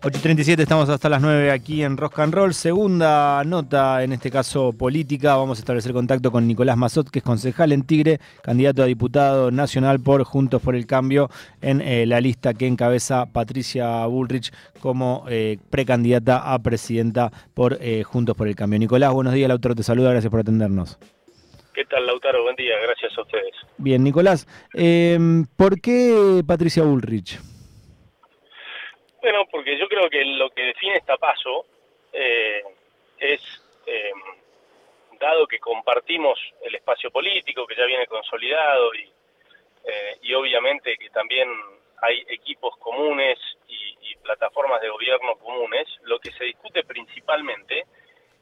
8.37, estamos hasta las 9 aquí en Rock and Roll. Segunda nota, en este caso política. Vamos a establecer contacto con Nicolás Mazot, que es concejal en Tigre, candidato a diputado nacional por Juntos por el Cambio, en eh, la lista que encabeza Patricia Bullrich como eh, precandidata a presidenta por eh, Juntos por el Cambio. Nicolás, buenos días. Lautaro te saluda, gracias por atendernos. ¿Qué tal, Lautaro? Buen día, gracias a ustedes. Bien, Nicolás, ¿por qué Patricia Bullrich? Bueno, porque yo creo que lo que define esta paso eh, es, eh, dado que compartimos el espacio político que ya viene consolidado y, eh, y obviamente que también hay equipos comunes y, y, plataformas de gobierno comunes, lo que se discute principalmente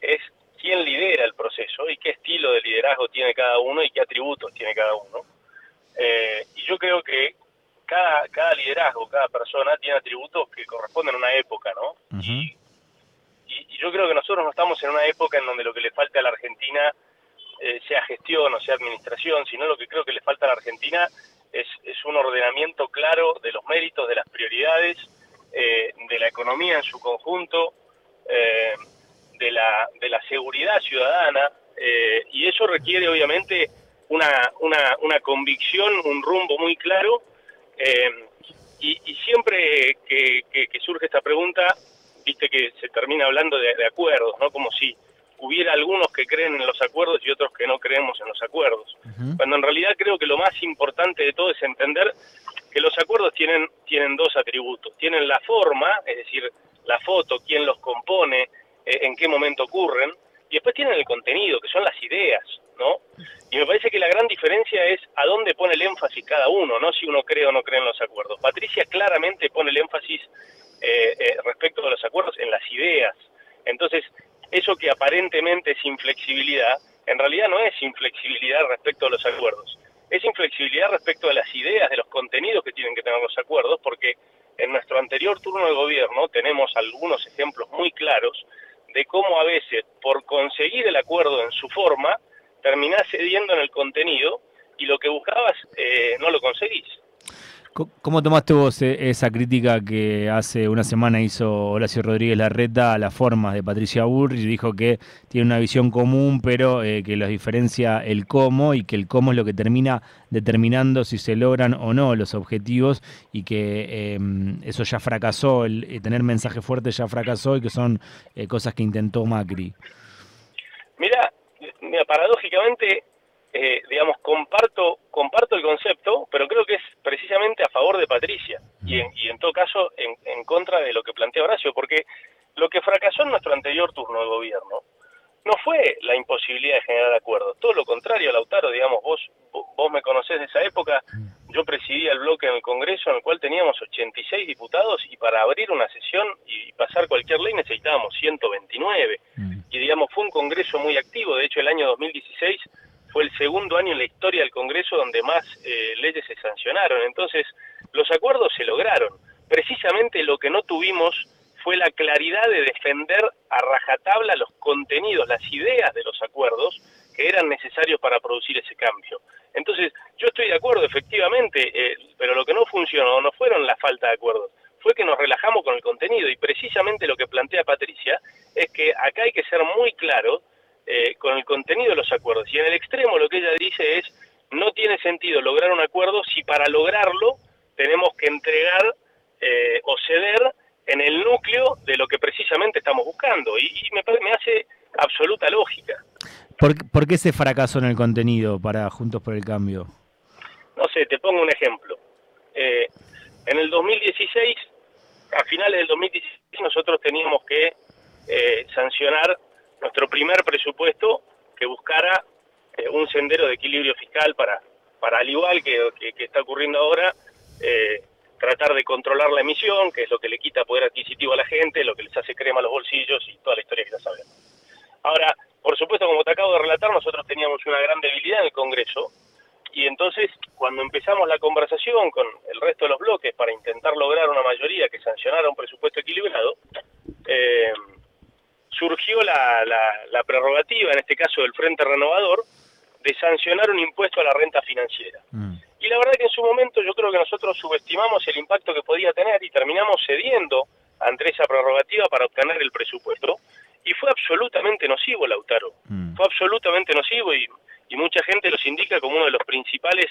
es quién lidera el proceso y qué estilo de liderazgo tiene cada uno y qué atributos tiene cada uno. y yo creo que cada, cada liderazgo, cada persona tiene atributos que corresponden a una época, ¿no? y, yo creo que nosotros no estamos en una época en donde lo que le falta a la Argentina eh, sea gestión o sea administración, sino lo que creo que le falta a la Argentina es, es un ordenamiento claro de los méritos, de las prioridades, eh, de la economía en su conjunto, eh, de, la, de la seguridad ciudadana, y eso requiere obviamente una, una, una convicción, un rumbo muy claro, eh, y, siempre que, surge esta pregunta, viste que se termina hablando de, acuerdos, ¿no? Como si hubiera algunos que creen en los acuerdos y otros que no creemos en los acuerdos. Cuando en realidad creo que lo más importante de todo es entender que los acuerdos tienen, tienen dos atributos. Tienen la forma, es decir, la foto, quién los compone, eh, en qué momento ocurren, y después tienen el contenido, que son las ideas, ¿no? Y me parece que la gran diferencia es a dónde pone el énfasis cada uno, no si uno cree o no cree en los acuerdos. Patricia claramente pone el énfasis eh, eh, respecto de los acuerdos en las ideas. Entonces, eso que aparentemente es inflexibilidad, en realidad no es inflexibilidad respecto a los acuerdos. Es inflexibilidad respecto a las ideas, de los contenidos que tienen que tener los acuerdos, porque en nuestro anterior turno de gobierno tenemos algunos ejemplos muy claros de cómo a veces, por conseguir el acuerdo en su forma, terminás cediendo en el contenido y lo que buscabas eh, no lo conseguís. ¿Cómo tomaste vos eh, esa crítica que hace una semana hizo Horacio Rodríguez Larreta a las formas de Patricia Burrich? Dijo que tiene una visión común, pero eh, que los diferencia el cómo y que el cómo es lo que termina determinando si se logran o no los objetivos y que em, eso ya fracasó, el, tener mensaje fuerte ya fracasó y que son cosas que intentó Macri. Mira, mira, paradójicamente, eh, digamos, comparto, comparto el concepto, pero creo que es precisamente a favor de Patricia y en, y en todo caso en, en, contra de lo que plantea Horacio, porque lo que fracasó en nuestro anterior turno de gobierno no fue la imposibilidad de generar acuerdos, todo lo contrario, Lautaro, digamos, vos, vos me conocés de esa época, yo presidía el bloque en el Congreso en el cual teníamos 86 diputados y para abrir una sesión y pasar cualquier ley necesitábamos 129 y digamos fue un Congreso muy activo, de hecho el año 2016 fue el segundo año en la historia del Congreso donde más eh, leyes se sancionaron, entonces los acuerdos se lograron, precisamente lo que no tuvimos fue la claridad de defender a rajatabla los contenidos, las ideas de los acuerdos que eran necesarios para producir ese cambio. Entonces, yo estoy de acuerdo, efectivamente, eh, pero lo que no funcionó no fueron la falta de acuerdos, fue que nos relajamos con el contenido. Y precisamente lo que plantea Patricia es que acá hay que ser muy claro eh, con el contenido de los acuerdos. Y en el extremo lo que ella dice es, no tiene sentido lograr un acuerdo si para lograrlo tenemos que entregar eh, o ceder en el núcleo de lo que precisamente estamos buscando. Y, me, me hace absoluta lógica. ¿Por, ¿Por, qué ese fracaso en el contenido para Juntos por el Cambio? No sé, te pongo un ejemplo. Eh, en el 2016 a finales del 2016 nosotros teníamos que eh, sancionar nuestro primer presupuesto que buscara eh, un sendero de equilibrio fiscal para, para al igual que, que, está ocurriendo ahora, eh, tratar de controlar la emisión, que es lo que le quita poder adquisitivo a la gente, lo que les hace crema a los bolsillos y toda la historia que ya sabemos. Ahora, por supuesto, como te acabo de relatar, nosotros teníamos una gran debilidad en el Congreso, y entonces, cuando empezamos la conversación con el resto de los bloques para intentar lograr una mayoría que sancionara un presupuesto equilibrado, eh, surgió la, la, prerrogativa, en este caso del Frente Renovador, de sancionar un impuesto a la renta financiera. Mm. Y la verdad que en su momento yo creo que nosotros subestimamos el impacto que podía tener y terminamos cediendo ante esa prerrogativa para obtener el presupuesto. Y fue absolutamente nocivo, Lautaro. Mm. Fue absolutamente nocivo y, y, mucha gente los indica como uno de los principales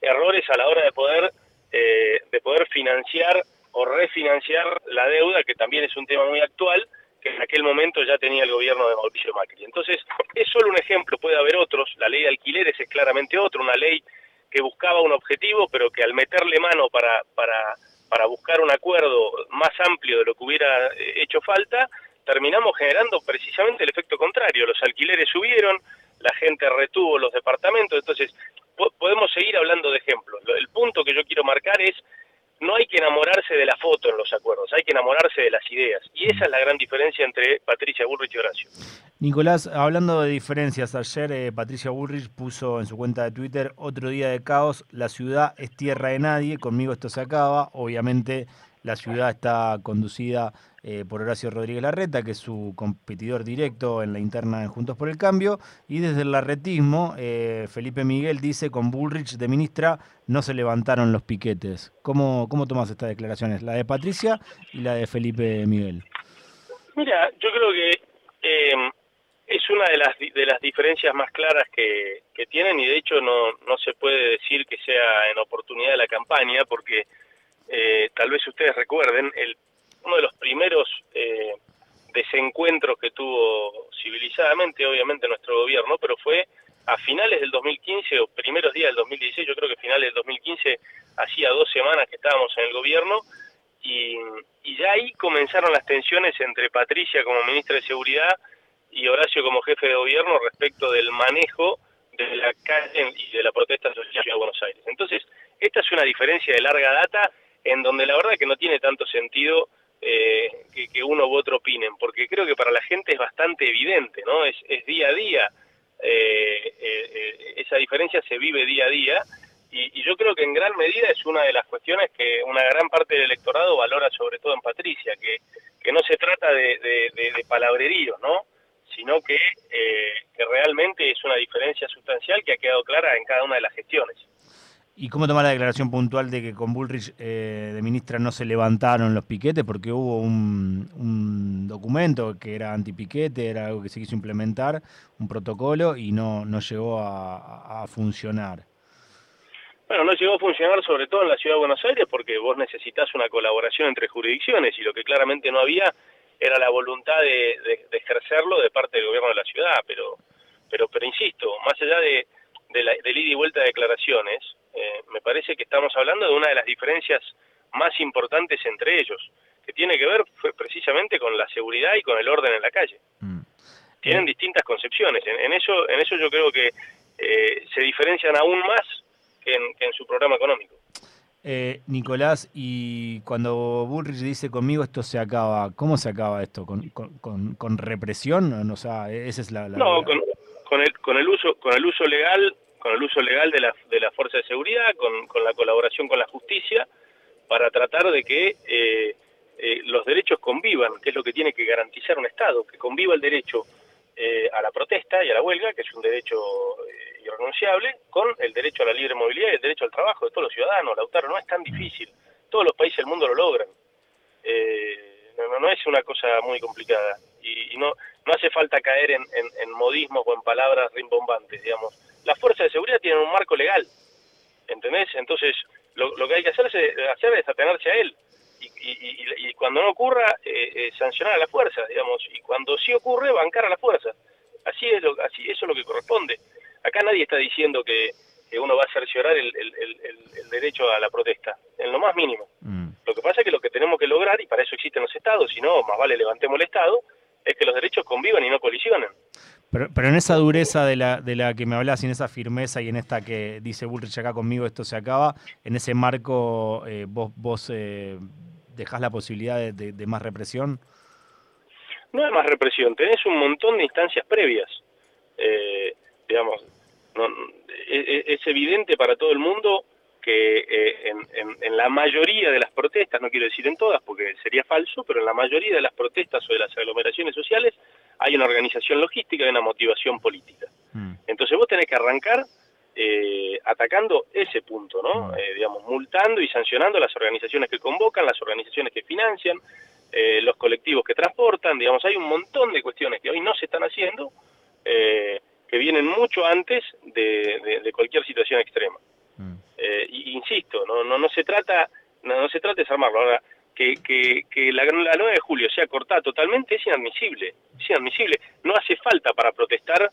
errores a la hora de poder, eh, de poder financiar o refinanciar la deuda, que también es un tema muy actual, que en aquel momento ya tenía el gobierno de Mauricio Macri. Entonces, es solo un ejemplo, puede haber otros, la ley de alquileres es claramente otro, una ley que buscaba un objetivo, pero que al meterle mano para, para, para buscar un acuerdo más amplio de lo que hubiera eh, hecho falta, terminamos generando precisamente el efecto contrario. Los alquileres subieron, la gente retuvo los departamentos, entonces podemos seguir hablando de ejemplos. El punto que yo quiero marcar es no hay que enamorarse de la foto en los acuerdos, hay que enamorarse de las ideas. Y esa es la gran diferencia entre Patricia Bullrich y Horacio. Nicolás, hablando de diferencias, ayer eh, Patricia Bullrich puso en su cuenta de Twitter otro día de caos, la ciudad es tierra de nadie, conmigo esto se acaba, obviamente la ciudad está conducida eh, por Horacio Rodríguez Larreta, que es su competidor directo en la interna de Juntos por el Cambio. Y desde el larretismo, eh, Felipe Miguel dice, con Bullrich de ministra no se levantaron los piquetes. ¿Cómo, cómo tomas estas declaraciones? La de Patricia y la de Felipe Miguel. Mira, yo creo que eh, es una de las, de las diferencias más claras que, que tienen y de hecho no, no se puede decir que sea en oportunidad de la campaña porque tal vez ustedes recuerden, el, uno de los primeros eh, desencuentros que tuvo civilizadamente, obviamente, nuestro gobierno, pero fue a finales del 2015 o primeros días del 2016, yo creo que finales del 2015, hacía dos semanas que estábamos en el gobierno, y, y ya ahí comenzaron las tensiones entre Patricia como ministra de Seguridad y Horacio como jefe de gobierno respecto del manejo de la calle y de la protesta social de Buenos Aires. Entonces, esta es una diferencia de larga data en donde la verdad que no tiene tanto sentido eh, que, uno u otro opinen, porque creo que para la gente es bastante evidente, ¿no? Es, día a día, eh, eh, esa diferencia se vive día a día, y, yo creo que en gran medida es una de las cuestiones que una gran parte del electorado valora sobre todo en Patricia, que, que no se trata de, de, palabrerío, ¿no? sino que, que realmente es una diferencia sustancial que ha quedado clara en cada una de las gestiones. ¿Y cómo tomar la declaración puntual de que con Bullrich eh, de ministra no se levantaron los piquetes? Porque hubo un, documento que era antipiquete, era algo que se quiso implementar, un protocolo, y no, no llegó a, funcionar. Bueno, no llegó a funcionar sobre todo en la ciudad de Buenos Aires porque vos necesitas una colaboración entre jurisdicciones y lo que claramente no había era la voluntad de, ejercerlo de parte del gobierno de la ciudad. Pero, pero, pero insisto, más allá de, de la, del ida y vuelta de declaraciones, eh, me parece que estamos hablando de una de las diferencias más importantes entre ellos, que tiene que ver precisamente con la seguridad y con el orden en la calle. Mm. Tienen distintas concepciones. En, eso, en eso yo creo que eh, se diferencian aún más que en, su programa económico. Eh, Nicolás, y cuando Bullrich dice conmigo esto se acaba, ¿cómo se acaba esto? ¿Con, con, represión? O sea, esa es la, no, Con, con, el, con, el uso, con el uso legal con el uso legal de la, de la fuerza de seguridad, con, con la colaboración con la justicia, para tratar de que eh, eh, los derechos convivan, que es lo que tiene que garantizar un Estado, que conviva el derecho eh, a la protesta y a la huelga, que es un derecho irrenunciable, con el derecho a la libre movilidad y el derecho al trabajo de todos los ciudadanos. Lautaro, no es tan difícil, todos los países del mundo lo logran. No, no, es una cosa muy complicada y, no, no hace falta caer en modismos o en palabras rimbombantes, digamos las fuerzas de seguridad tienen un marco legal, ¿entendés? Entonces, lo, que hay que hacer es, hacer es atenerse a él. Y, cuando no ocurra, eh, eh, sancionar a la fuerza, digamos. Y cuando sí ocurre, bancar a la fuerza. Así es, lo, así, eso es lo que corresponde. Acá nadie está diciendo que, uno va a cerciorar el, el, derecho a la protesta, en lo más mínimo. Mm. Lo que pasa es que lo que tenemos que lograr, y para eso existen los estados, si no, más vale levantemos el estado, es que los derechos convivan y no colisionen. Pero, pero en esa dureza de la, de la que me hablas y en esa firmeza y en esta que dice Bullrich acá conmigo, esto se acaba, en ese marco eh, vos, vos eh, dejás la posibilidad de, más represión. No hay más represión, tenés un montón de instancias previas. Eh, digamos, es, evidente para todo el mundo que eh, en, en, la mayoría de las protestas, no quiero decir en todas porque sería falso, pero en la mayoría de las protestas o de las aglomeraciones sociales hay una organización logística y una motivación política. Mm. Entonces vos tenés que arrancar eh, atacando ese punto, ¿no? Mm. Eh, digamos, multando y sancionando las organizaciones que convocan, las organizaciones que financian, eh, los colectivos que transportan, digamos, hay un montón de cuestiones que hoy no se están haciendo, eh, que vienen mucho antes de, cualquier situación extrema. Mm. Eh, insisto, no, no, no se trata no, se trata de desarmarlo. Ahora, que, que, que la, la 9 de julio sea cortada totalmente es inadmisible, es inadmisible. No hace falta para protestar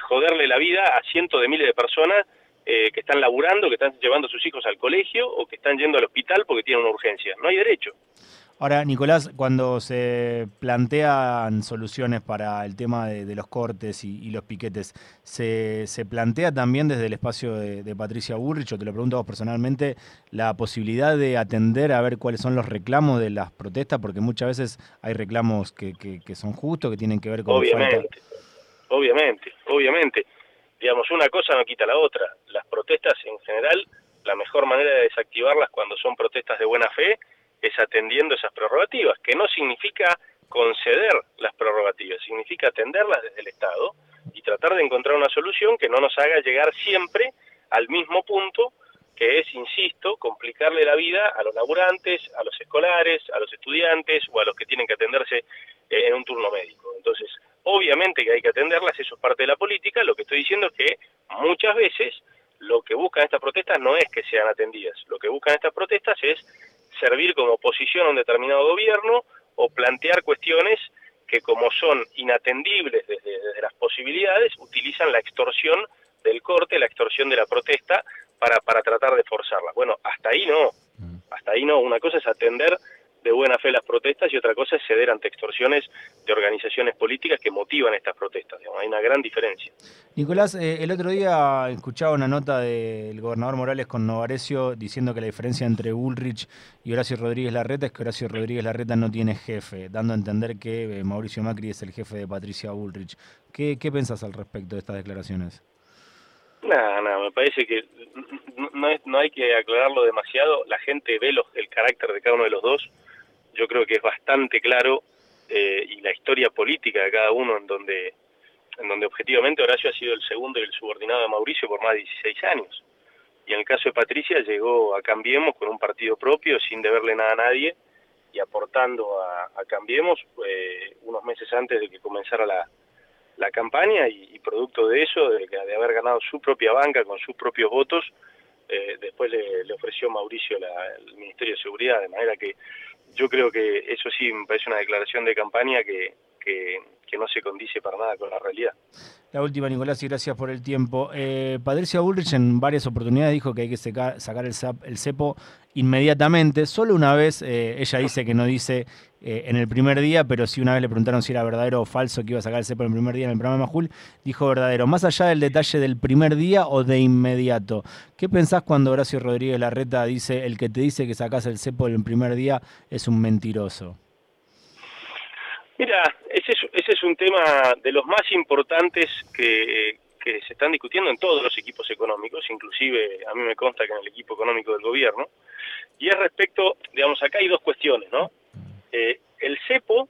joderle la vida a cientos de miles de personas que están laburando, que están llevando a sus hijos al colegio o que están yendo al hospital porque tienen una urgencia. No hay derecho. Ahora, Nicolás, cuando se plantean soluciones para el tema de, los cortes y, los piquetes, ¿se, plantea también desde el espacio de, Patricia Burrich, o te lo pregunto vos personalmente, la posibilidad de atender a ver cuáles son los reclamos de las protestas? Porque muchas veces hay reclamos que, son justos, que tienen que ver con... Obviamente, obviamente, obviamente. Digamos, una cosa no quita la otra. Las protestas en general, la mejor manera de desactivarlas cuando son protestas de buena fe es atendiendo esas prerrogativas, que no significa conceder las prerrogativas, significa atenderlas desde el Estado y tratar de encontrar una solución que no nos haga llegar siempre al mismo punto, que es, insisto, complicarle la vida a los laburantes, a los escolares, a los estudiantes o a los que tienen que atenderse eh, en un turno médico. Entonces, obviamente que hay que atenderlas, eso es parte de la política, lo que estoy diciendo es que muchas veces lo que buscan estas protestas no es que sean atendidas, lo que buscan estas protestas es servir como oposición a un determinado gobierno o plantear cuestiones que como son inatendibles desde, las posibilidades, utilizan la extorsión del corte, la extorsión de la protesta para, para tratar de forzarla. Bueno, hasta ahí no, mm. hasta ahí no. Una cosa es atender de buena fe las protestas y otra cosa es ceder ante extorsiones de organizaciones políticas que motivan estas protestas. hay una gran diferencia. Nicolás, eh, el otro día escuchaba una nota del gobernador Morales con Novarecio diciendo que la diferencia entre Ulrich y Horacio Rodríguez Larreta es que Horacio Rodríguez Larreta no tiene jefe, dando a entender que eh, Mauricio Macri es el jefe de Patricia Ulrich. ¿Qué, qué pensás al respecto de estas declaraciones? Nada, nada, me parece que no, no, hay que aclararlo demasiado. La gente ve los, el carácter de cada uno de los dos yo creo que es bastante claro eh, y la historia política de cada uno en donde en donde objetivamente Horacio ha sido el segundo y el subordinado de Mauricio por más de 16 años. Y en el caso de Patricia llegó a Cambiemos con un partido propio sin deberle nada a nadie y aportando a, Cambiemos eh, unos meses antes de que comenzara la, la campaña y, producto de eso, de, haber ganado su propia banca con sus propios votos, eh, después le, le, ofreció Mauricio el Ministerio de Seguridad, de manera que yo creo que eso sí me parece una declaración de campaña que, que, no se condice para nada con la realidad. La última, Nicolás, y gracias por el tiempo. Eh, Patricia Bullrich en varias oportunidades dijo que hay que sacar el, el cepo inmediatamente. Solo una vez eh, ella dice que no dice eh, en el primer día, pero si una vez le preguntaron si era verdadero o falso que iba a sacar el cepo en el primer día en el programa Majul, dijo verdadero. Más allá del detalle del primer día o de inmediato, ¿qué pensás cuando Horacio Rodríguez Larreta dice el que te dice que sacás el cepo en el primer día es un mentiroso? Mira, ese es, ese es un tema de los más importantes que, que se están discutiendo en todos los equipos económicos, inclusive a mí me consta que en el equipo económico del gobierno, y es respecto, digamos, acá hay dos cuestiones, ¿no? Eh, el cepo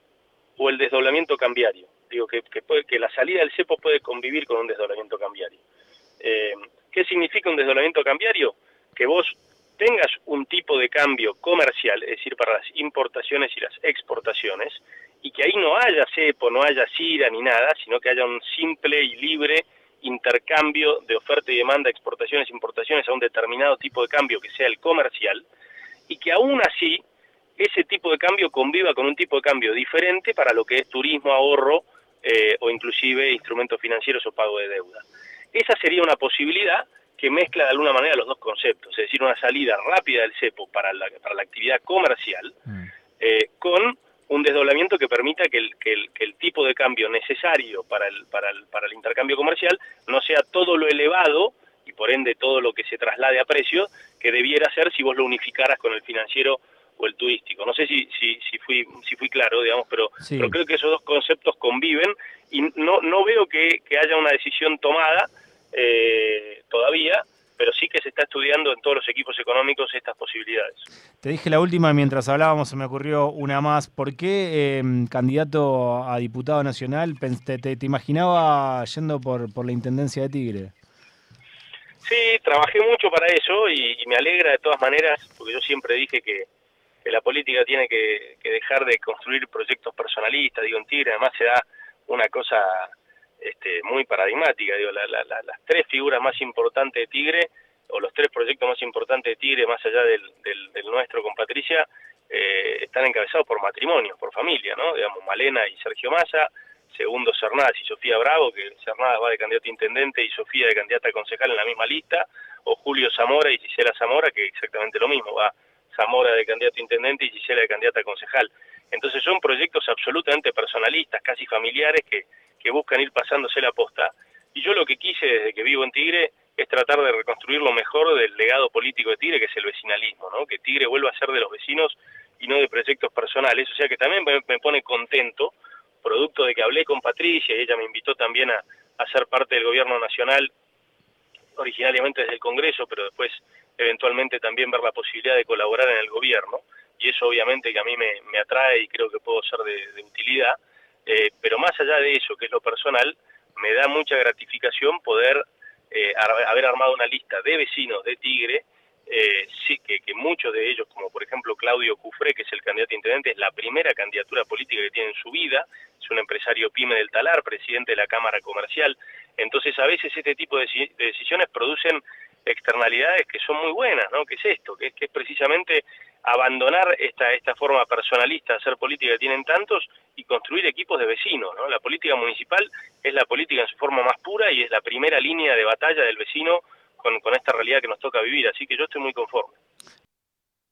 o el desdoblamiento cambiario. Digo que, que, puede, que la salida del cepo puede convivir con un desdoblamiento cambiario. Eh, ¿Qué significa un desdoblamiento cambiario? Que vos tengas un tipo de cambio comercial, es decir, para las importaciones y las exportaciones, y que ahí no haya cepo, no haya CIRA ni nada, sino que haya un simple y libre intercambio de oferta y demanda, exportaciones, importaciones a un determinado tipo de cambio que sea el comercial, y que aún así ese tipo de cambio conviva con un tipo de cambio diferente para lo que es turismo, ahorro eh, o inclusive instrumentos financieros o pago de deuda. Esa sería una posibilidad que mezcla de alguna manera los dos conceptos, es decir, una salida rápida del cepo para la, para la actividad comercial mm. eh, con un desdoblamiento que permita que el, que el, que el tipo de cambio necesario para el, para, el, para el intercambio comercial no sea todo lo elevado y por ende todo lo que se traslade a precio que debiera ser si vos lo unificaras con el financiero o el turístico. No sé si, si, si, fui, si fui claro, digamos, pero, pero creo que esos dos conceptos conviven y no, no veo que, que haya una decisión tomada eh, todavía, pero sí que se está estudiando en todos los equipos económicos estas posibilidades. Te dije la última mientras hablábamos, se me ocurrió una más. ¿Por qué em, candidato a diputado nacional te, te, imaginaba yendo por, por la Intendencia de Tigre? Sí, trabajé mucho para eso y, me alegra de todas maneras, porque yo siempre dije que, que la política tiene que, dejar de construir proyectos personalistas, digo, en Tigre además se da una cosa este, muy paradigmática, digo, las tres figuras más importantes de Tigre, o los tres proyectos más importantes de Tigre, más allá del, nuestro con Patricia, eh, están encabezados por matrimonios, por familia, ¿no? Digamos, Malena y Sergio Massa, segundo Cernaz y Sofía Bravo, que Cernaz va de candidato a intendente y Sofía de candidata a concejal en la misma lista, o Julio Zamora y Gisela Zamora, que exactamente lo mismo, va Zamora de candidato a intendente y Gisela de candidata a concejal. Entonces son proyectos absolutamente personalistas, casi familiares, que, que buscan ir pasándose la posta. Y yo lo que quise desde que vivo en Tigre es tratar de reconstruir lo mejor del legado político de Tigre, que es el vecinalismo, ¿no? que Tigre vuelva a ser de los vecinos y no de proyectos personales. O sea que también me, pone contento, producto de que hablé con Patricia y ella me invitó también a, a ser parte del gobierno nacional, originariamente desde el Congreso, pero después eventualmente también ver la posibilidad de colaborar en el gobierno, y eso obviamente que a mí me, atrae y creo que puedo ser de, utilidad, eh, pero más allá de eso, que es lo personal, me da mucha gratificación poder eh, haber armado una lista de vecinos de Tigre, eh, sí, que, que, muchos de ellos, como por ejemplo Claudio Cufré, que es el candidato a intendente, es la primera candidatura política que tiene en su vida, es un empresario pyme del Talar, presidente de la Cámara Comercial, entonces a veces este tipo de decisiones producen externalidades que son muy buenas, ¿no? Que es esto, que es, que es precisamente abandonar esta, esta forma personalista de hacer política que tienen tantos y construir equipos de vecinos, ¿no? La política municipal es la política en su forma más pura y es la primera línea de batalla del vecino con, con esta realidad que nos toca vivir, así que yo estoy muy conforme.